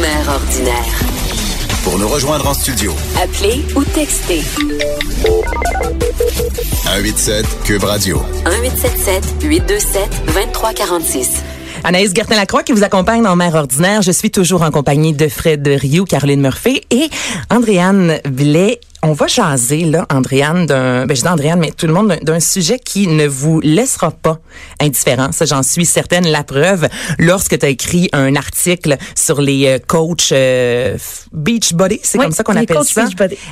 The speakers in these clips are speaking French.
Mère ordinaire. Pour nous rejoindre en studio, Appelez ou textez 187 Cube Radio. 1877 827 2346. Anaïs Gertin-Lacroix qui vous accompagne dans Mère ordinaire. Je suis toujours en compagnie de Fred Rioux, Caroline Murphy et Andréane Blais. On va jaser, là, Andréane, d'un, ben, je dis Andréane, mais tout le monde, d'un- sujet qui ne vous laissera pas indifférent. Ça, j'en suis certaine. La preuve, lorsque tu as écrit un article sur les euh, coachs euh, f- Beachbody, c'est Oui, comme ça qu'on appelle ça.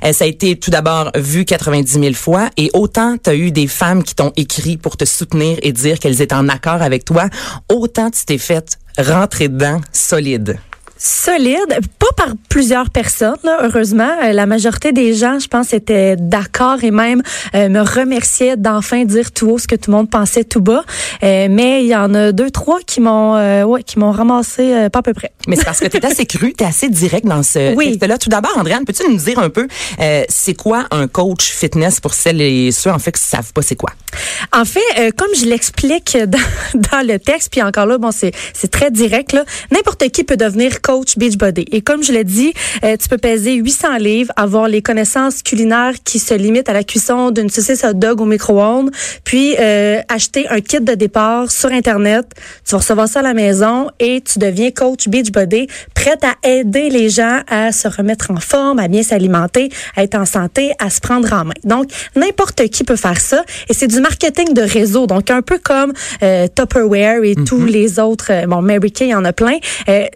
Euh, ça a été tout d'abord vu 90 000 fois et autant tu as eu des femmes qui t'ont écrit pour te soutenir et dire qu'elles étaient en accord avec toi, autant tu t'es fait rentrer dedans solide. Solide, pas par plusieurs personnes, là, heureusement. Euh, la majorité des gens, je pense, étaient d'accord et même euh, me remerciaient d'enfin dire tout haut ce que tout le monde pensait tout bas. Euh, mais il y en a deux, trois qui m'ont euh, ouais, qui m'ont ramassé pas à peu près. Mais c'est parce que tu es assez cru, tu es assez direct dans ce Oui. texte-là. Tout d'abord, Andréane, peux-tu nous dire un peu, c'est quoi un coach fitness pour celles et ceux, en fait, qui savent pas c'est quoi? En fait, comme je l'explique dans, dans le texte, puis encore là, bon, c'est très direct là. N'importe qui peut devenir coach Beachbody. Et comme je l'ai dit, euh, tu peux peser 800 livres, avoir les connaissances culinaires qui se limitent à la cuisson d'une saucisse hot dog au micro-ondes, puis euh, acheter un kit de départ sur internet. Tu vas recevoir ça à la maison et tu deviens coach Beachbody, prête à aider les gens à se remettre en forme, à bien s'alimenter, à être en santé, à se prendre en main. Donc n'importe qui peut faire ça et c'est du marketing de réseau. Donc un peu comme euh, Tupperware et tous les autres. euh, bon, Mary Kay, en a plein. Euh,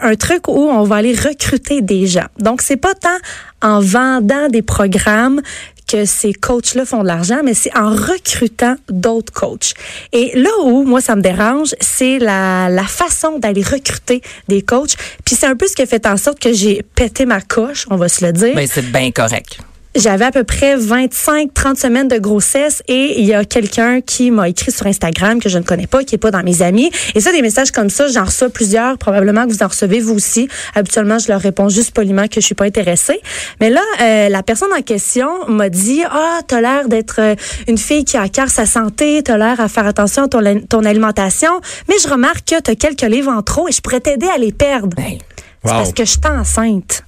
un truc où on va aller recruter des gens. Donc c'est pas tant en vendant des programmes que ces coachs-là font de l'argent, mais c'est en recrutant d'autres coachs. Et là où, moi, ça me dérange, c'est la, la façon d'aller recruter des coachs. Puis c'est un peu ce qui a fait en sorte que j'ai pété ma coche, on va se le dire. Ben, c'est bien correct. J'avais à peu près 25-30 semaines de grossesse et il y a quelqu'un qui m'a écrit sur Instagram que je ne connais pas, qui est pas dans mes amis. Et ça, des messages comme ça, j'en reçois plusieurs. Probablement que vous en recevez vous aussi. Habituellement, je leur réponds juste poliment que je suis pas intéressée. Mais là, euh, la personne en question m'a dit, ah, t'as l'air d'être euh, une fille qui a à cœur sa santé, t'as l'air à faire attention à ton, ton alimentation. Mais je remarque que t'as quelques livres en trop et je pourrais t'aider à les perdre. Ben, C'est parce que je suis enceinte.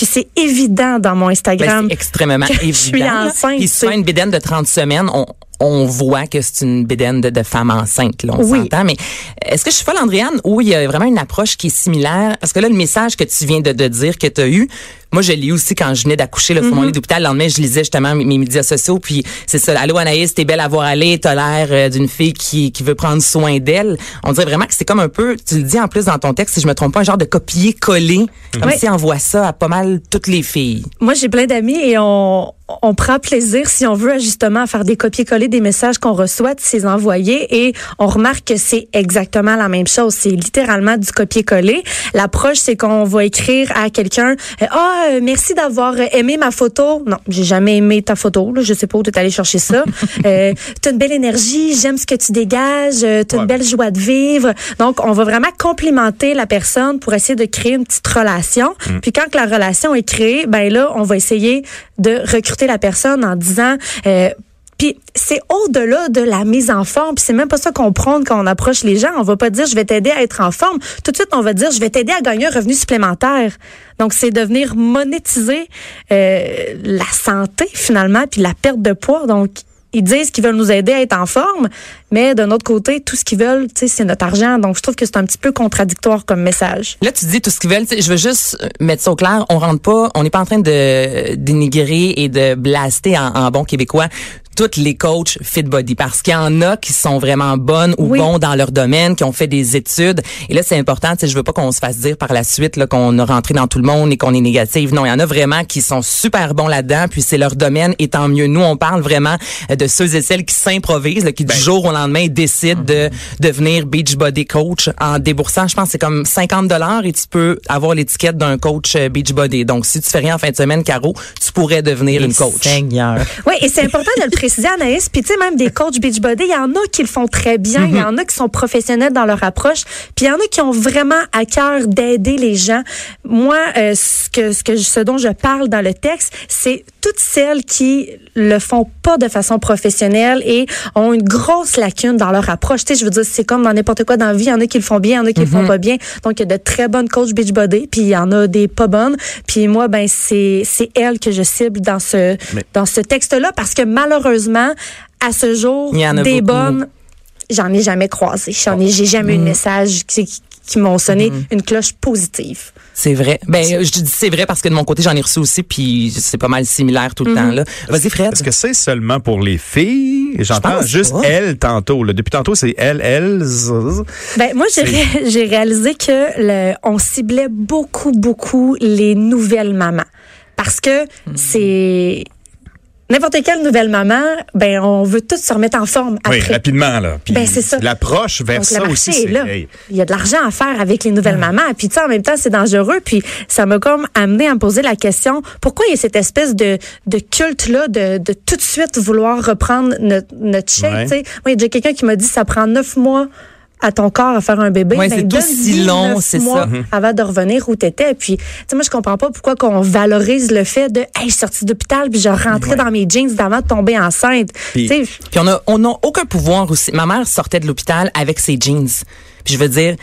Puis c'est évident dans mon Ben, Instagram. c'est extrêmement que je évident. suis enceinte, Puis une bédaine de 30 semaines, on, on voit que c'est une bédaine de, de femme enceinte, là, on Oui. s'entend. Mais est-ce que je suis folle, Andréane, ou il y a vraiment une approche qui est similaire? Parce que là, le message que tu viens de, de dire que tu as eu, moi, je eu aussi quand je venais d'accoucher là, sur Mm-hmm. mon lit d'hôpital. Le lendemain, je lisais justement mes, mes médias sociaux. Puis c'est ça. Allô, Anaïs, t'es belle à voir aller. T'as l'air euh, d'une fille qui, qui veut prendre soin d'elle. On dirait vraiment que c'est comme un peu, tu le dis en plus dans ton texte, si je me trompe pas, un genre de copier-coller. Comme Oui. si on voit ça à pas mal toutes les filles. Moi, j'ai plein d'amis et on, on prend plaisir, si on veut, justement à faire des copier-coller des messages qu'on reçoit, de ces envoyés et on remarque que c'est exactement la même chose. C'est littéralement du copier-coller. L'approche, c'est qu'on va écrire à quelqu'un, euh, ah, euh, merci d'avoir aimé ma photo. Non, j'ai jamais aimé ta photo. Là. Je sais pas où tu es allé chercher ça. euh, t'as une belle énergie, j'aime ce que tu dégages, euh, t'as une belle joie de vivre. Donc, on va vraiment complimenter la personne pour essayer de créer une petite relation. Puis quand que la relation est créée, ben là, on va essayer de recruter la personne en disant euh, puis c'est au-delà de la mise en forme, puis c'est même pas ça qu'on prône quand on approche les gens. On va pas dire je vais t'aider à être en forme. Tout de suite, on va dire je vais t'aider à gagner un revenu supplémentaire. Donc c'est de venir monétiser euh, la santé finalement, puis la perte de poids. Donc ils disent qu'ils veulent nous aider à être en forme, mais d'un autre côté, tout ce qu'ils veulent, c'est notre argent. Donc je trouve que c'est un petit peu contradictoire comme message. Là, tu dis tout ce qu'ils veulent. Je veux juste euh, mettre ça au clair. On rentre pas, on n'est pas en train de dénigrer et de blaster en bon québécois toutes les coachs fit body parce qu'il y en a qui sont vraiment bonnes ou Oui. bons dans leur domaine, qui ont fait des études. Et là, c'est important. Tu sais, je veux pas qu'on se fasse dire par la suite là qu'on a rentré dans tout le monde et qu'on est négatif. Non, il y en a vraiment qui sont super bons là-dedans. Puis c'est leur domaine. Et tant mieux. Nous, on parle vraiment euh, de ceux et celles qui s'improvisent, là, qui Ben. du jour au lendemain décident de devenir beach body coach en déboursant. Je pense que c'est comme 50 dollars et tu peux avoir l'étiquette d'un coach euh, beach body. Donc, si tu fais rien en fin de semaine, Caro, tu pourrais devenir une coach. Seigneur. Oui, et c'est important de le préciser, Anaïs. Puis, tu sais, même des coachs Beachbody, il y en a qui le font très bien. Il y en a qui sont professionnels dans leur approche. Puis, il y en a qui ont vraiment à cœur d'aider les gens. Moi, euh, ce, que, ce, que, ce dont je parle dans le texte, c'est toutes celles qui le font pas de façon professionnelle et ont une grosse lacune dans leur approche. Tu sais, je veux dire, c'est comme dans n'importe quoi dans la vie. Il y en a qui le font bien, il y en a qui le font pas bien. Donc, il y a de très bonnes coachs Beachbody, puis il y en a des pas bonnes. Puis moi, ben, c'est, c'est elles que je cible dans ce, Mais- dans ce texte-là parce que malheureusement, à ce jour, Il y en a des beaucoup. bonnes, j'en ai jamais croisé. J'en ai, j'ai jamais eu Mm. de message qui, qui m'ont sonné une cloche positive. C'est vrai. Ben, je dis c'est vrai parce que de mon côté, j'en ai reçu aussi, puis c'est pas mal similaire tout le temps. là. Vas-y, Fred. Est-ce que c'est seulement pour les filles? J'entends juste pas. elle tantôt. là. Depuis tantôt, c'est elle, elle. Ben moi j'ai ré- j'ai réalisé que le, on ciblait beaucoup beaucoup les nouvelles mamans parce que Hmm. c'est n'importe quelle nouvelle maman, ben on veut tout se remettre en forme Oui, rapidement, là. Puis Ben, c'est ça. L'approche vers Donc, ça le aussi, marché là. hey, Il y a de l'argent à faire avec les nouvelles mamans. Puis, tu sais, en même temps, c'est dangereux. Puis, ça m'a comme amené à me poser la question pourquoi il y a cette espèce de, de culte-là de, de tout de suite vouloir reprendre notre, notre chèque, Ouais. tu sais? Moi, il y a déjà quelqu'un qui m'a dit ça prend neuf mois à ton corps à faire un bébé. Ouais, Ben, c'est aussi long, c'est ça. Mhm. Avant de revenir où t'étais. Puis, tu sais, moi, je comprends pas pourquoi qu'on valorise le fait de, hey, je suis sortie d'hôpital puis je rentrais dans mes jeans avant de tomber enceinte. Puis- on a, on a aucun pouvoir aussi. Ma mère sortait de l'hôpital avec ses jeans. Puis je veux dire,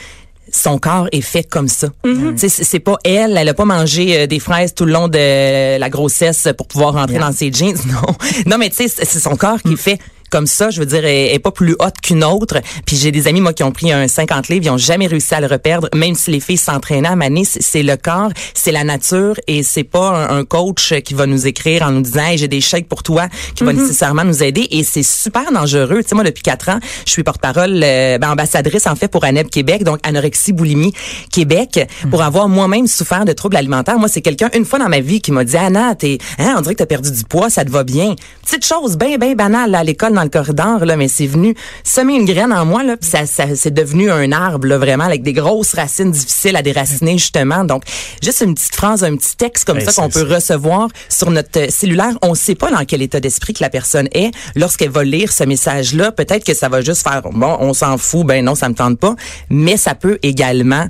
son corps est fait comme ça. Tu sais, C'est pas elle, elle a pas mangé euh, des fraises tout le long de la grossesse pour pouvoir rentrer dans ses jeans. Non, non, mais tu sais, c'est c'est son corps qui est fait comme ça, je veux dire, elle est pas plus haute qu'une autre. Puis j'ai des amis, moi, qui ont pris un 50 livres, ils ont jamais réussi à le reperdre, même si les filles s'entraînaient à maner. C'est le corps, c'est la nature et c'est pas un, un coach qui va nous écrire en nous disant, hey, j'ai des chèques pour toi, qui va nécessairement nous aider. Et c'est super dangereux. Tu sais, moi, depuis quatre ans, je suis porte-parole, euh, ben, ambassadrice, en fait, pour ANEB Québec, donc anorexie, boulimie Québec, pour avoir moi-même souffert de troubles alimentaires. Moi, c'est quelqu'un, une fois dans ma vie, qui m'a dit, Anna, t'es, hein, on dirait que t'as perdu du poids, ça te va bien. Petite chose bien, bien banale, là, à l'école, dans le corridor, là, mais c'est venu semer une graine en moi, là, puis ça, ça, c'est devenu un arbre, là, vraiment, avec des grosses racines difficiles à déraciner, justement. Donc, juste une petite phrase, un petit texte comme Ben, ça qu'on peut recevoir sur notre cellulaire. On sait pas dans quel état d'esprit que la personne est lorsqu'elle va lire ce message-là. Peut-être que ça va juste faire, bon, on s'en fout, ben non, ça me tente pas. Mais ça peut également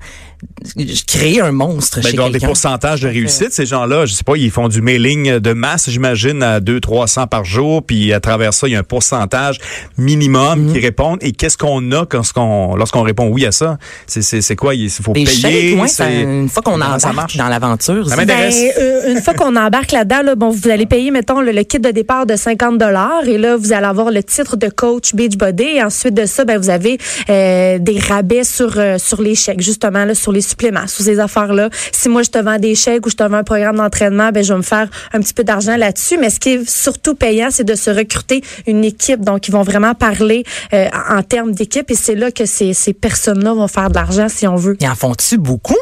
créer un monstre Ben, chez dans des pourcentages de réussite, ces gens-là, je sais pas, ils font du mailing de masse, j'imagine, à 2 300 par jour, puis à travers ça, il y a un pourcentage minimum Mhm. qui répondent. Et qu'est-ce qu'on a quand- lorsqu'on lorsqu'on répond oui à ça? C'est- C'est c'est quoi? Il faut Des payer? chèques, ouais, c'est- ça, une fois qu'on ça embarque marche? dans l'aventure. Ça c'est- m'intéresse. Ben, euh, une fois qu'on embarque là-dedans, là, bon, vous allez payer, mettons, le, le kit de départ de 50 dollars et là, vous allez avoir le titre de coach Beachbody et ensuite de ça, ben, vous avez euh, des rabais sur euh, sur les chèques, justement, là, sur les sur ces affaires-là. Si moi, je te vends des chèques ou je te vends un programme d'entraînement, ben, je vais me faire un petit peu d'argent là-dessus. Mais ce qui est surtout payant, c'est de se recruter une équipe. Donc, ils vont vraiment parler euh, en en termes d'équipe et c'est là que ces, ces personnes-là vont faire de l'argent, si on veut. Ils en font-tu beaucoup?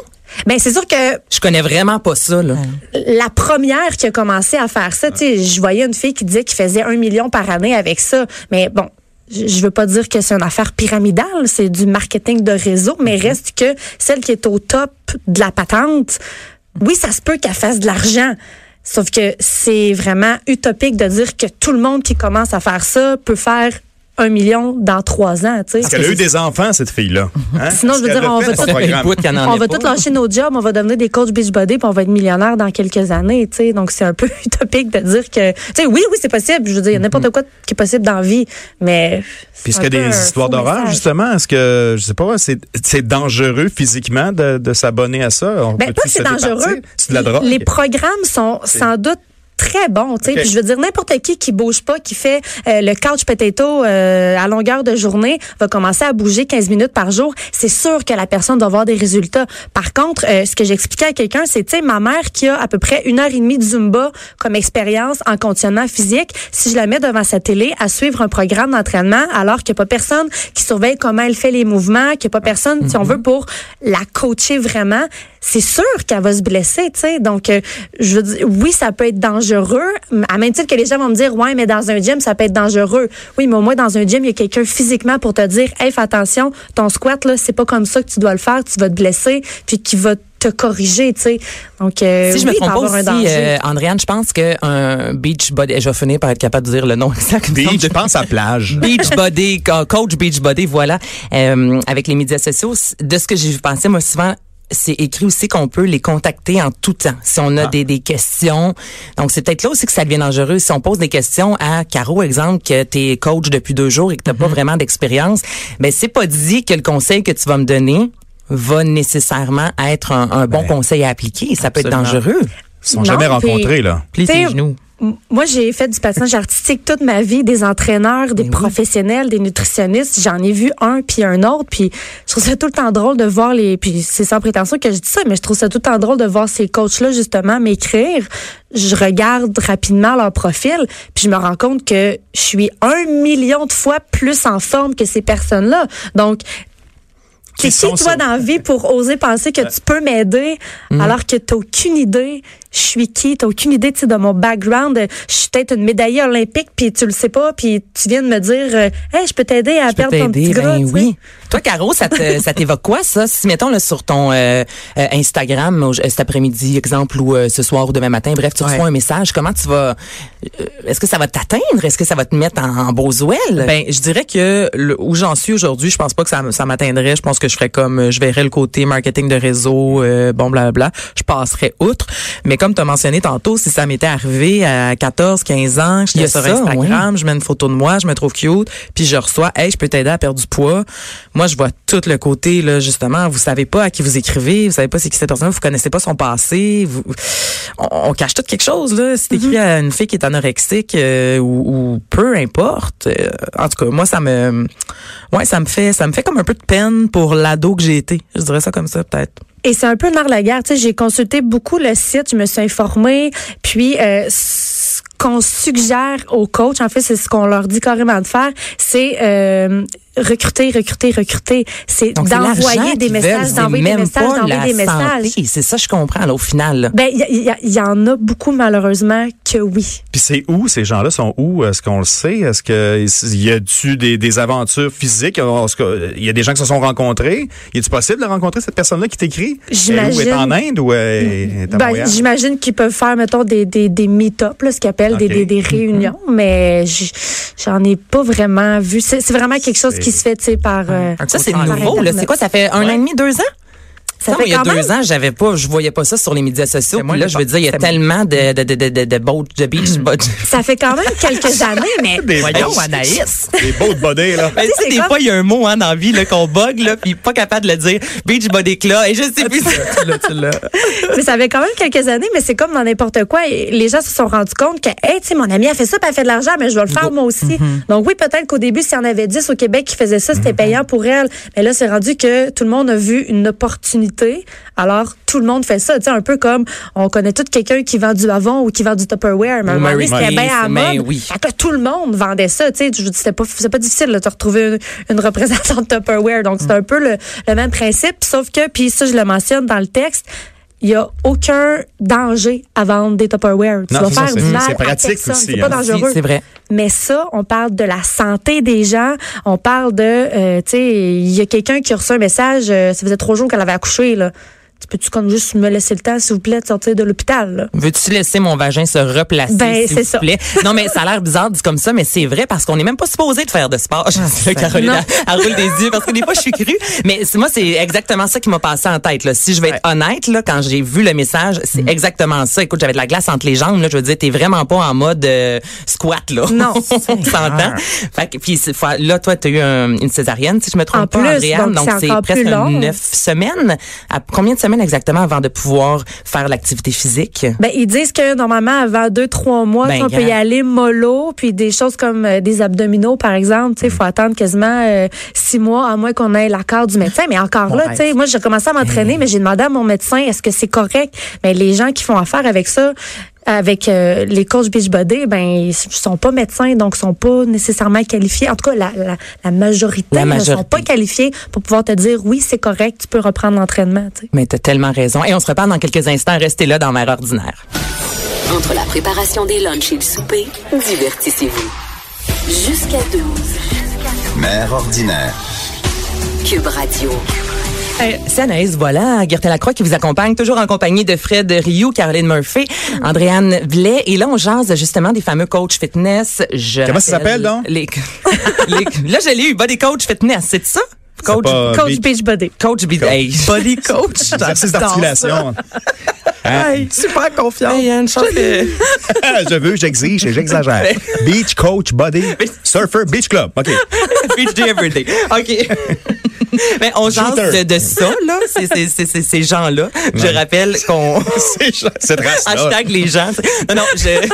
Ben, c'est sûr que Je connais vraiment pas ça, là. la première qui a commencé à faire ça, tu sais, je voyais une fille qui disait qu'il faisait un million par année avec ça. Mais bon, je veux pas dire que c'est une affaire pyramidale, c'est du marketing de réseau, mais reste que celle qui est au top de la patente, oui, ça se peut qu'elle fasse de l'argent. Sauf que c'est vraiment utopique de dire que tout le monde qui commence à faire ça peut faire un million dans trois ans, tu sais. Parce qu'elle a eu des enfants, cette fille-là. Hein? Sinon, je veux dire, on va tout- On va lâcher nos jobs, on va devenir des coachs Beachbody, puis on va être millionnaires dans quelques années, tu sais. Donc c'est un peu utopique de dire que, tu sais, oui, oui, c'est possible. Je veux dire, il y a n'importe quoi qui est possible dans la vie, mais. Puis est-ce c'est qu'il y a des histoires d'horreur, justement? Est-ce que, je sais pas, c'est c'est dangereux physiquement de, de s'abonner à ça? On Ben, pas que c'est dangereux. C'est de la drogue. Les programmes sont sans doute très bon. Tu sais. Puis je veux dire, n'importe qui qui bouge pas, qui fait euh, le couch potato euh, à longueur de journée, va commencer à bouger 15 minutes par jour. C'est sûr que la personne doit avoir des résultats. Par contre, euh, ce que j'expliquais à quelqu'un, c'est, tu sais, ma mère qui a à peu près une heure et demie de Zumba comme expérience en conditionnement physique, si je la mets devant sa télé à suivre un programme d'entraînement, alors qu'il n'y a pas personne qui surveille comment elle fait les mouvements, qu'il n'y a pas personne, si on veut, pour la coacher vraiment, c'est sûr qu'elle va se blesser, tu sais. Donc, euh, je veux dire, oui, ça peut être dangereux. À même titre que les gens vont me dire, ouais, mais dans un gym, ça peut être dangereux. Oui, mais au moins, dans un gym, il y a quelqu'un physiquement pour te dire, hey, fais attention, ton squat, là, c'est pas comme ça que tu dois le faire, tu vas te blesser, puis qui va te corriger, tu sais. Donc, euh, Si je me oui, peut trompe pas aussi, danger. euh, Andréane, je pense qu'un beach body, je vais finir par être capable de dire le nom exact. me. Beach, je pense à plage. Beach Body, co- coach Beach Body, voilà. Euh, avec les médias sociaux, de ce que j'ai pensé, moi, souvent, c'est écrit aussi qu'on peut les contacter en tout temps si on a Ah. des, des questions. Donc, c'est peut-être là aussi que ça devient dangereux. Si on pose des questions à Caro, exemple, que tu es coach depuis deux jours et que tu Mm-hmm. pas vraiment d'expérience, ben c'est pas dit que le conseil que tu vas me donner va nécessairement être un, un bon Ben, conseil à appliquer. Ça peut être dangereux. Ils sont Non, jamais rencontrés, là. Plie T'sais, tes genoux. Moi, j'ai fait du patinage artistique toute ma vie, des entraîneurs, des Ben oui. professionnels, des nutritionnistes. J'en ai vu un puis un autre. Puis je trouve ça tout le temps drôle de voir les. Puis c'est sans prétention que je dis ça, mais je trouve ça tout le temps drôle de voir ces coachs-là justement m'écrire. Je regarde rapidement leur profil, puis je me rends compte que je suis un million de fois plus en forme que ces personnes-là. Donc C'est qui, toi, sur- dans la vie, pour oser penser que tu peux m'aider alors que t'as aucune idée je suis qui, t'as aucune idée, tu sais, de mon background. Je suis peut-être une médaillée olympique, puis tu le sais pas, puis tu viens de me dire, euh, hey, je peux t'aider à Je perdre ton petit gras. ben oui. Toi, Caro, ça t'évoque quoi, ça? Si, mettons, là, sur ton euh, euh, Instagram, au- cet après-midi, exemple, ou euh, ce soir ou demain matin, bref, tu reçois Ouais. un message, comment tu vas... euh, Est-ce que ça va t'atteindre? Est-ce que ça va te mettre en, en ouelles? Ben, je dirais que le- où j'en suis aujourd'hui, je pense pas que ça, ça m'atteindrait. Je pense que je ferais comme, euh, je verrais le côté marketing de réseau, euh, bon, blablabla. Je passerais outre. Mais comme tu as mentionné tantôt, si ça m'était arrivé à 14, 15 ans, a j'étais sur ça, Instagram, je mets une photo de moi, je me trouve cute, puis je reçois, hey, je peux t'aider à perdre du poids. Moi, je vois tout le côté, là, justement, vous savez pas à qui vous écrivez, vous savez pas c'est qui cette personne, vous connaissez pas son passé, vous, on, on cache tout quelque chose, là. Si t'écris à une fille qui est anorexique, euh, ou, ou peu importe, euh, en tout cas, moi, ça me, ouais, ça me fait, ça me fait comme un peu de peine pour l'ado que j'ai été. Je dirais ça comme ça, peut-être. Et c'est un peu une la guerre. Tu sais, j'ai consulté beaucoup le site, je me suis informée, puis euh, ce qu'on suggère aux coachs, en fait, c'est ce qu'on leur dit carrément de faire, c'est euh, recruter, recruter, recruter. C'est d'envoyer des messages, d'envoyer des messages, d'envoyer des messages. santé. C'est ça, je comprends, là, au final. là. Ben, il y, en a beaucoup malheureusement que oui. Puis c'est où ces gens-là? Sont où Est-ce qu'on le sait? Est-ce que il y a-tu des, des aventures physiques? Il y a des gens qui se sont rencontrés Y est-il possible de rencontrer cette personne-là qui t'écrit? J'imagine. Est est en Inde ou est à Ben, j'imagine qu'ils peuvent faire, mettons, des, des, des meet-up, là, ce qu'ils appellent des, des, des réunions, mais j'en ai pas vraiment vu. C'est vraiment quelque chose C'est- qui se fait, tu sais, par... euh, Ça, c'est nouveau, là. C'est quoi, ça fait un an et demi, deux ans? Ça Non, fait il y a deux même- ans, j'avais pas, je voyais pas ça sur les médias sociaux. Moi Puis là, je veux dire, il y a tellement de, de, de, de, de, de, boat- de beach body. Ça fait quand même quelques années, mais... Des Voyons, beaux- Anaïs. Des beaux de body, là. Ben, tu sais, des comme- fois, il y a un mot hein, dans la vie là, qu'on bug, là, puis pas capable de le dire. Beach body là, et je sais plus. tu l'as, tu l'as. mais ça fait quand même quelques années, mais c'est comme dans n'importe quoi. Et les gens se sont rendus compte que, hey, tu sais, mon ami a fait ça, puis elle fait de l'argent, mais je vais le faire moi aussi. Donc oui, peut-être qu'au début, s'il y en avait 10 au Québec qui faisaient ça, c'était payant pour elle. Mais là, c'est rendu que tout le monde a vu une opportunité. Alors, tout le monde fait ça. Tu sais, un peu comme on connaît tout quelqu'un qui vend du Avon ou qui vend du Tupperware. Mais à un moment donné, Mary c'était bien à la mode. oui. Fait que tout le monde vendait ça. Tu sais, c'était pas, c'est pas difficile là, de retrouver une, une représentante de Tupperware. Donc, c'est un peu le, le même principe. Sauf que, puis ça, je le mentionne dans le texte, il y a aucun danger à vendre des Tupperware. Tu Non, vas ça, faire du mal c'est à pratique personne. aussi, C'est pas hein. dangereux. C'est vrai. Mais ça, on parle de la santé des gens. On parle de, euh, tu sais, il y a quelqu'un qui a reçu un message, euh, ça faisait trois jours qu'elle avait accouché, là. Tu peux-tu comme juste me laisser le temps, s'il vous plaît, de sortir de l'hôpital? Veux-tu laisser mon vagin se replacer, Ben, s'il vous ça. plaît? Non, mais ça a l'air bizarre dit comme ça, mais c'est vrai parce qu'on n'est même pas supposé de faire de sport. Je sais, là, Caroline, elle, elle roule des yeux parce que des fois, je suis crue. Mais moi, c'est exactement ça qui m'a passé en tête. Là. Si je vais être honnête, là, quand j'ai vu le message, c'est Mm. exactement ça. Écoute, j'avais de la glace entre les jambes. Là, je veux dire, t'es vraiment pas en mode euh, squat. Là. Non. On s'entend. Fait que, puis, là, toi, tu as eu un- une césarienne, si je me trompe En pas, plus, Andréane. donc c'est presque neuf semaines. À combien de semaines exactement avant de pouvoir faire l'activité physique? Ben, ils disent que normalement, avant deux, trois mois, Ben, on peut y aller mollo, puis des choses comme euh, des abdominaux, par exemple. Il faut attendre quasiment euh, six mois, à moins qu'on ait l'accord du médecin. Mais encore là, tu sais, moi, j'ai commencé à m'entraîner, mais j'ai demandé à mon médecin, est-ce que c'est correct? Mais les gens qui font affaire avec ça, avec euh, les coachs Beachbody, ben ils sont pas médecins, donc sont pas nécessairement qualifiés. En tout cas, la, la, la majorité, La ne sont pas qualifiés pour pouvoir te dire oui, c'est correct, tu peux reprendre l'entraînement. tu sais. Mais t'as tellement raison. Et on se reparle dans quelques instants. Restez là dans Mère ordinaire. Entre la préparation des lunchs et le souper, divertissez-vous. Jusqu'à 12. Mère ordinaire. Cube Radio. C'est Anaïs, voilà, Gertin Lacroix qui vous accompagne, toujours en compagnie de Fred Rioux, Caroline Murphy, Andréane Blais. Et là, on jase justement des fameux coachs fitness. Je Comment ça s'appelle, donc? Les, les- là, je l'ai eu, body coach fitness, c'est ça? Coach, pas- Coach Beach- Beachbody. coach, be- hey, body coach. Exercice d'articulation. Hein? Hey, super confiant. Hey, Anne, chante le- je veux, j'exige et j'exagère. Beach coach body surfer beach club. OK. Beach day every day. OK. Mais on jase de, de ça, là, c'est- c'est- c'est- c'est- ces gens-là. Je rappelle qu'on... C'est cette race-là. Hashtag les gens. Non, non, je...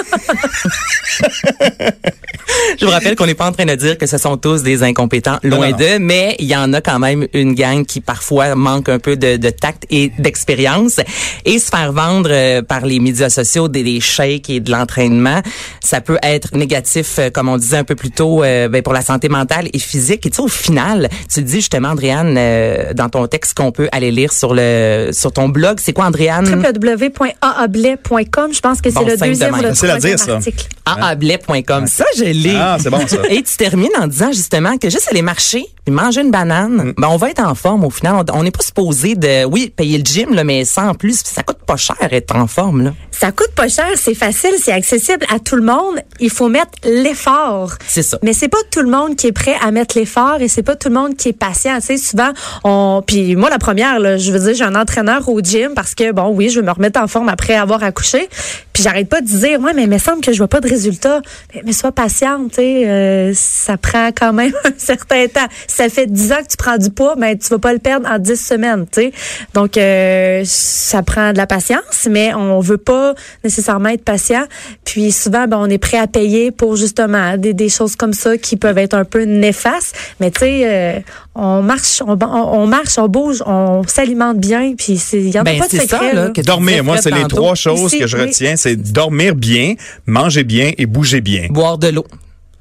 je vous rappelle qu'on n'est pas en train de dire que ce sont tous des incompétents, loin non, non. d'eux, mais il y en a quand même une gang qui parfois manque un peu de, de tact et d'expérience. Et se faire vendre euh, par les médias sociaux des, des shakes et de l'entraînement, ça peut être négatif, euh, comme on disait un peu plus tôt, euh, ben, pour la santé mentale et physique. Et tu sais, au final, tu dis justement, Andréane, euh, dans ton texte qu'on peut aller lire sur le sur ton blog, c'est quoi, Andréane? www.aablais.com. Je pense que c'est Bon, le deuxième ou le troisième dire, article. aablais.com. Ça, je l'ai. Ah, c'est bon, ça. Et tu termines en disant justement que juste aller marcher puis manger une banane, ben on va être en forme au final. On- n'est pas supposé de, oui, payer le gym, là, mais sans plus. Ça coûte pas cher être en forme. Là. Ça coûte pas cher, c'est facile, c'est accessible à tout le monde. Il faut mettre l'effort. C'est ça. Mais c'est pas tout le monde qui est prêt à mettre l'effort et c'est pas tout le monde qui est patient. Tu sais, souvent, on, puis moi la première, là, je veux dire, j'ai un entraîneur au gym parce que bon, oui, je veux me remettre en forme après avoir accouché. Puis j'arrête pas de dire, ouais, mais il me semble que je vois pas de résultat. Mais, mais sois patiente, tu sais, euh, ça prend quand même un certain temps. Ça fait 10 ans que tu prends du poids, ben tu vas pas le perdre en 10 semaines, tu sais. Donc euh, ça prend de la patience, mais on veut pas nécessairement être patient. Puis souvent, ben, on est prêt à payer pour justement des, des choses comme ça qui peuvent être un peu néfastes. Mais tu sais, euh, on marche, on, on, on marche, on bouge, on s'alimente bien. Puis c'est- il y en a Ben, pas de secret. ça, là, que tu Dormir, moi, c'est les tantôt. trois choses Ici, que je oui. retiens. C'est dormir bien, manger bien et bouger bien. Boire de l'eau.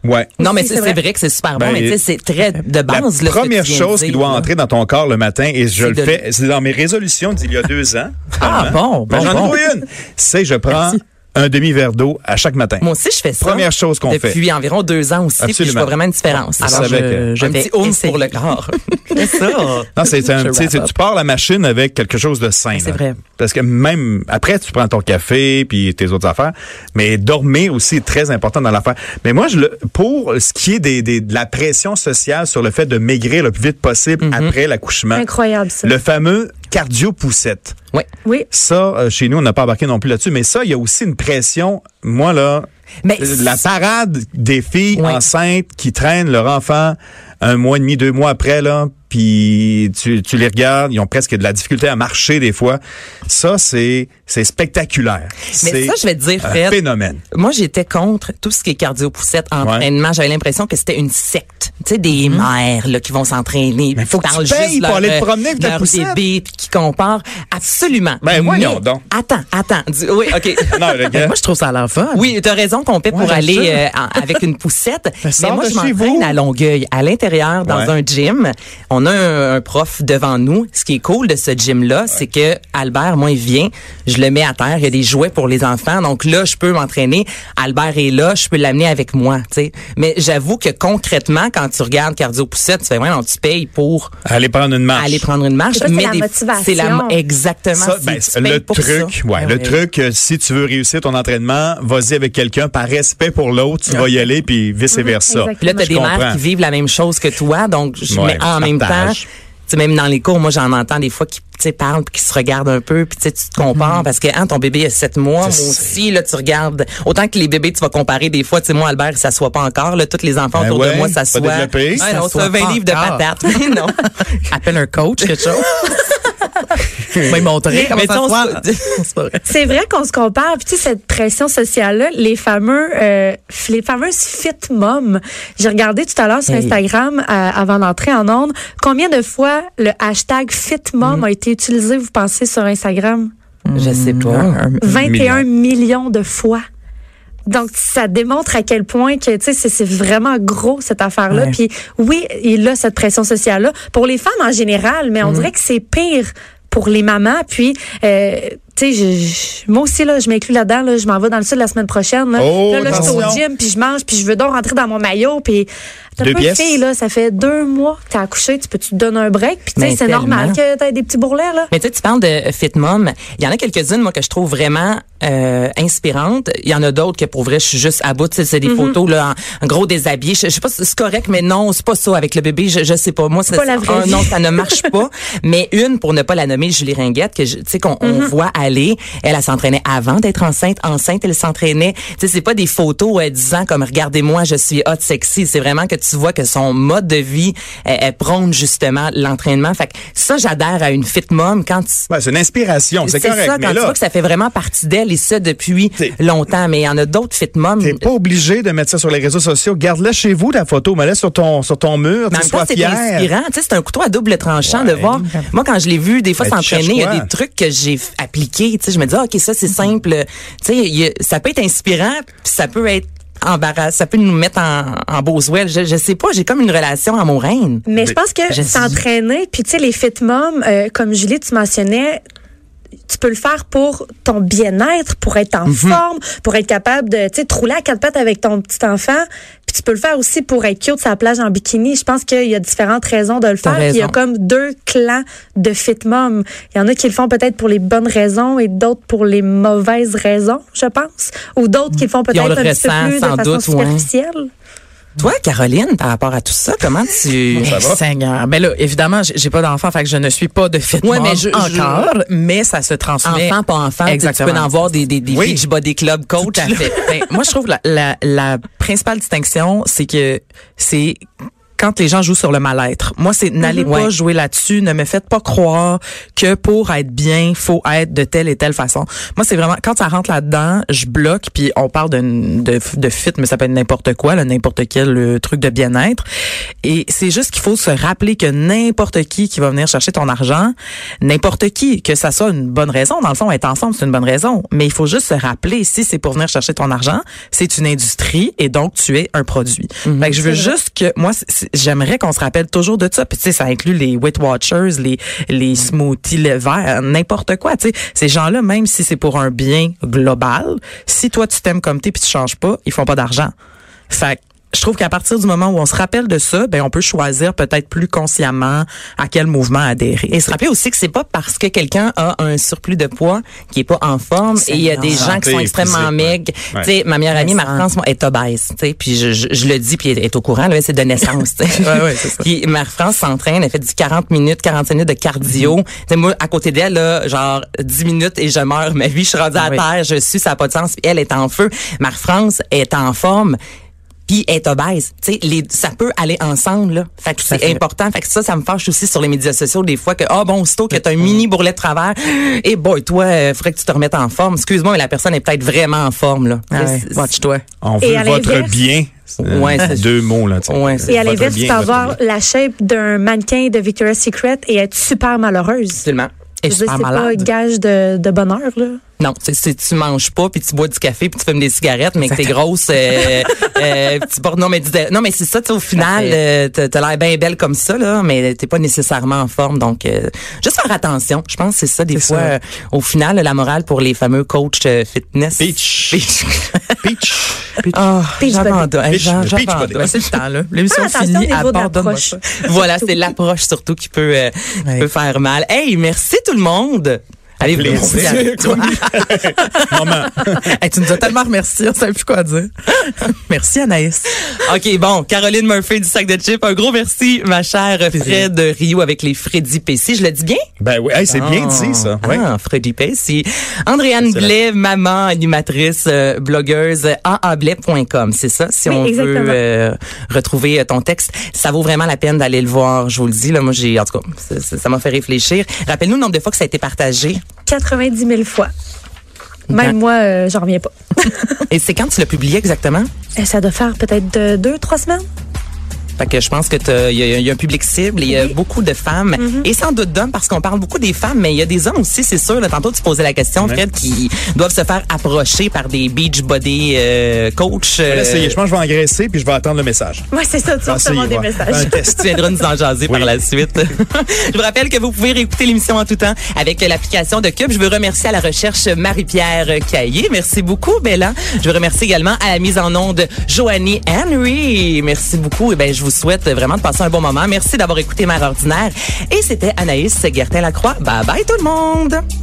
Ouais. Non, mais Aussi, c'est vrai. vrai que c'est super bon, Ben, mais tu sais, c'est très de base. La là, ce que première chose qui doit là. entrer dans ton corps le matin, et je le fais, c'est dans mes résolutions d'il y a deux ans. Ah, bon, Ben, bon, J'en ai trouvé une. C'est je prends un demi-verre d'eau à chaque matin. Moi aussi, je fais ça. Première chose qu'on fait. Depuis environ deux ans aussi, puis je vois vraiment une différence. Je Alors, je, que- je Un vais petit pour le corps. c'est ça. Non, c'est un, tu pars la machine avec quelque chose de sain. C'est vrai. Parce que même après, tu prends ton café puis tes autres affaires, mais dormir aussi est très important dans l'affaire. Mais moi, je le, pour ce qui est des, des- de la pression sociale sur le fait de maigrir le plus vite possible Mm-hmm. après l'accouchement, Incroyable ça. le fameux cardio poussette. Oui. Oui. Ça, euh, chez nous, on n'a pas embarqué non plus là-dessus, mais ça, il y a aussi une pression. Moi, là, Mais euh, la parade des filles enceintes qui traînent leur enfant un mois et demi, deux mois après, là, puis tu, tu les regardes, ils ont presque de la difficulté à marcher des fois. Ça, c'est c'est spectaculaire. Mais C'est ça, je vais te dire, un Fred. phénomène. Moi, j'étais contre tout ce qui est cardio-poussette, entraînement. J'avais l'impression que c'était une secte. Tu sais, des mères là, qui vont s'entraîner. Mais faut que tu payes juste pour leur, aller te promener avec ta poussette. bébé, puis qui comparent. Absolument. Ben, voyons Mais- donc. Attends, attends. Oui, OK. Non, gars. Moi, je trouve ça a l'air fun. Oui, tu as raison qu'on paie pour Ouais, aller euh, avec une poussette. Mais moi, je m'entraîne à Longueuil, à l'intérieur, dans Ouais. un gym. On a un, un prof devant nous. Ce qui est cool de ce gym-là, c'est que Albert, moi, il vient, je le mets à terre. Il y a des jouets pour les enfants. Donc là, je peux m'entraîner. Albert est là, je peux l'amener avec moi. tu sais. Mais j'avoue que concrètement, quand tu regardes cardio poussette, tu fais, ouais, non, tu payes pour Aller prendre une marche. aller prendre une marche. C'est ça, c'est mais la des- motivation. C'est la, exactement. Ça, ben, tu payes le pour truc, ça. ouais, Ah le ouais. truc, euh, si tu veux réussir ton entraînement, vas-y avec quelqu'un par respect pour l'autre, tu vas y aller puis vice versa. exactement. Puis là, t'as des mères qui vivent la même chose que toi, donc je- Ouais, mais en même temps, partage. Sais, même dans les cours, moi j'en entends des fois qui parlent puis qui se regardent un peu, puis tu te compares parce que hein, ton bébé a sept mois, moi aussi là tu regardes autant que les bébés tu vas comparer des fois, tu sais moi Albert il s'assoit pas encore là, tous les enfants Ben autour ouais, de moi s'assoient. développé. Ouais, non, S'assoient c'est 20 pas livres de patates. non. Appelle un coach, quelque chose. Y montrer comment Mais ça C'est vrai. Qu'on se compare. Puis tu sais, cette pression sociale-là, les fameux, euh, les fameuses fit moms. J'ai regardé tout à l'heure sur Hey. Instagram euh, avant d'entrer en onde. Combien de fois le hashtag fit mom a été utilisé, vous pensez, sur Instagram? Je sais pas. Un- 21 millions de fois. Donc, ça démontre à quel point que, tu sais, c'est- vraiment gros, cette affaire-là. Ouais. Puis, oui, il a cette pression sociale-là. Pour les femmes en général, mais on dirait que c'est pire pour les mamans. Puis, euh, tu sais, je- je- moi aussi, là, je m'inclus là-dedans. Là, je m'en vais dans le sud la semaine prochaine. Là, Oh, là, là, je suis au gym, puis je mange, puis je veux donc rentrer dans mon maillot. Puis, t'as Deux pas une fille, là, ça fait deux mois que t'as accouché. Tu peux-tu te donner un break? Puis, tu sais, c'est normal que t'aies des petits bourrelets, là. Mais tu sais, tu parles de Fit Mom. Il y en a quelques-unes, moi, que je trouve vraiment euh, inspirantes. Il y en a d'autres que, pour vrai, je suis juste à bout. Tu sais, C'est des Mm-hmm. photos, là, en, en gros déshabillé. Je, je sais pas si c'est correct, mais non, c'est pas ça avec le bébé. Je, je sais pas. Moi, c'est pas la vraie un, non, ça ne marche pas. mais une, pour ne pas la nommer, Julie Ringuette, que je- tu sais, qu'on on Mm-hmm. voit aller. Elle, elle s'entraînait avant d'être enceinte. Enceinte, elle s'entraînait. Tu sais, c'est pas des photos euh, disant comme, regardez-moi, je suis hot, sexy. C'est vraiment que tu vois que son mode de vie, elle, elle prône justement l'entraînement. Fait que ça, j'adhère à une fit mom quand tu, Ouais, c'est une inspiration, c'est correct. ça, mais quand tu là, vois que ça fait vraiment partie d'elle et ça depuis longtemps. Mais il y en a d'autres fit moms. T'es pas obligé de mettre ça sur les réseaux sociaux. Garde-la chez vous, ta photo. Mets-la sur ton, sur ton mur. Mais en Tu même temps, c'est inspirant. Tu sais, c'est un couteau à double tranchant de Ouais. voir. Moi, quand je l'ai vu, des fois, Ben, tu s'entraîner, il y a des trucs que j'ai f- appliqués. Tu sais, je me dis, ah, OK, ça, c'est simple. Tu sais, il y a- ça peut être inspirant, puis ça peut être embarrassant. Ça peut nous mettre en, en beau swell. Je, je sais pas, j'ai comme une relation amoureuse. Mais je pense que Je- s'entraîner, puis tu sais, les fit moms, euh, comme Julie, tu mentionnais, tu peux le faire pour ton bien-être, pour être Mhm. en forme, pour être capable de, tu sais, rouler à quatre pattes avec ton petit enfant. Puis tu peux le faire aussi pour être cute sur la plage en bikini. Je pense qu'il y a différentes raisons de le faire. Puis Il y a comme deux clans de fit mom. Il y en a qui le font peut-être pour les bonnes raisons et d'autres pour les mauvaises raisons, je pense. Ou d'autres qui le font peut-être un petit peu plus de façon doute, ouais. Toi, Caroline, par rapport à tout ça, comment tu... Ça va? Seigneur. Mais là, évidemment, j'ai pas d'enfant, fait que je ne suis pas de fit Ouais, mom mais je- je- encore, mais ça se transmet. Enfant, pas enfant. sais, Tu Exactement. peux en voir des, des, des Oui. body club coach. Tout à fait. Ben, moi, je trouve la, la, la principale distinction, c'est que c'est quand les gens jouent sur le mal-être. Moi, c'est n'allez pas Ouais. jouer là-dessus. Ne me faites pas croire que pour être bien, faut être de telle et telle façon. Moi, c'est vraiment quand ça rentre là-dedans, je bloque. Puis on parle de, de, de fit, mais ça peut être n'importe quoi, n'importe quel euh, truc de bien-être. Et c'est juste qu'il faut se rappeler que n'importe qui qui va venir chercher ton argent, n'importe qui, que ça soit une bonne raison. Dans le fond, être ensemble, c'est une bonne raison. Mais il faut juste se rappeler, si c'est pour venir chercher ton argent, c'est une industrie et donc tu es un produit. Fait que je veux juste que, moi, j'aimerais qu'on se rappelle toujours de ça. Puis tu sais, ça inclut les Weight Watchers, les, les smoothies, le verre, n'importe quoi. Tu sais, ces gens-là, même si c'est pour un bien global, si toi tu t'aimes comme t'es puis tu changes pas, ils font pas d'argent. Fait que je trouve qu'à partir du moment où on se rappelle de ça, ben on peut choisir peut-être plus consciemment à quel mouvement adhérer. Et se rappeler aussi que c'est pas parce que quelqu'un a un surplus de poids qui est pas en forme et il y a des gens qui sont extrêmement maigres. Ouais. Tu sais, ma meilleure amie, Marie-France, moi, est obèse, tu sais, puis je, je, je le dis puis elle est au courant là, c'est de naissance, tu sais. Ouais, ouais, c'est ça. Puis Marie-France s'entraîne, elle fait du 40 minutes, 45 minutes de cardio. Sais, moi à côté d'elle là, genre 10 minutes et je meurs ma vie, je suis rendue à Oui. terre, je suis ça n'a pas de sens, puis elle est en feu. Marie-France est en forme puis est obèse. Tu sais, les, ça peut aller ensemble, là. Fait que c'est important. Fait que ça, ça me fâche aussi sur les médias sociaux des fois que, ah bon, aussitôt que t'as un mini bourrelet de travers, et boy, toi, euh, faudrait que tu te remettes en forme. Excuse-moi, mais la personne est peut-être vraiment en forme, là. Ah ouais, Watch-toi. On veut votre bien. Euh, Ouais, c'est- Deux mots, là. Ouais, c'est- Et à l'inverse, tu peux avoir bien. la shape d'un mannequin de Victoria's Secret et être super malheureuse. Absolument. Et super C'est pas malade. gage de, de bonheur, là. Non, tu sais, tu manges pas puis tu bois du café puis tu fumes des cigarettes mais que t'es grosse euh, euh, tu portes non mais dis- non mais c'est ça tu sais au final euh, t'as l'air bien belle comme ça là mais t'es pas nécessairement en forme donc euh, juste faire attention je pense que c'est ça des C'est fois ça. euh, au final la morale pour les fameux coachs euh, fitness Peach. Peach. Peach. Peach j'abandonne. Peach- c'est le temps, là. L'émission Ah, finie, de l'approche. ça. Voilà, c'est l'approche surtout qui peut, euh, Ouais. peut faire mal. Hey, merci tout le monde. Allez, Plaisir. merci à toi. Maman. Hey, tu nous as tellement remercié, on savait plus quoi dire. merci Anaïs. OK, bon, Caroline Murphy du sac de chips, un gros merci, ma chère Fred de Rio avec les Freddy PC. Je le dis bien? Ben oui, hey, c'est bien Ah. dit, ça. Ouais. Ah, Freddy Pacey. Andréane. Blais, maman, animatrice, euh, blogueuse, aablais.com. C'est ça, si Oui, on exactement. veut euh, retrouver euh, ton texte. Ça vaut vraiment la peine d'aller le voir, je vous le dis. Là, moi, j'ai, en tout cas, ça m'a fait réfléchir. Rappelle-nous le nombre de fois que ça a été partagé. 90 000 fois. Même moi, euh, j'en reviens pas. Et c'est quand tu l'as publié exactement? Euh, Ça doit faire peut-être euh, deux, trois semaines. Fait que je pense que il y, y a un public cible, et il y a beaucoup de femmes Mm-hmm. et sans doute d'hommes parce qu'on parle beaucoup des femmes, mais il y a des hommes aussi, c'est sûr. Là, tantôt tu posais la question. Fred, qui doivent se faire approcher par des beach body euh, coach. Je vais euh. Je pense que je vais engraisser puis je vais attendre le message. Oui, c'est ça, tu vas recevoir des messages. Un test. tu viendras nous en jaser Oui. par la suite. je vous rappelle que vous pouvez réécouter l'émission en tout temps avec l'application de Cube. Je veux remercier à la recherche Marie-Pierre Caillé. Merci beaucoup, Bella. Je veux remercier également à la mise en onde Joanie Henry. Merci beaucoup. Et ben, je vous souhaite vraiment de passer un bon moment. Merci d'avoir écouté Mère Ordinaire. Et c'était Anaïs Gertin-Lacroix. Bye bye tout le monde.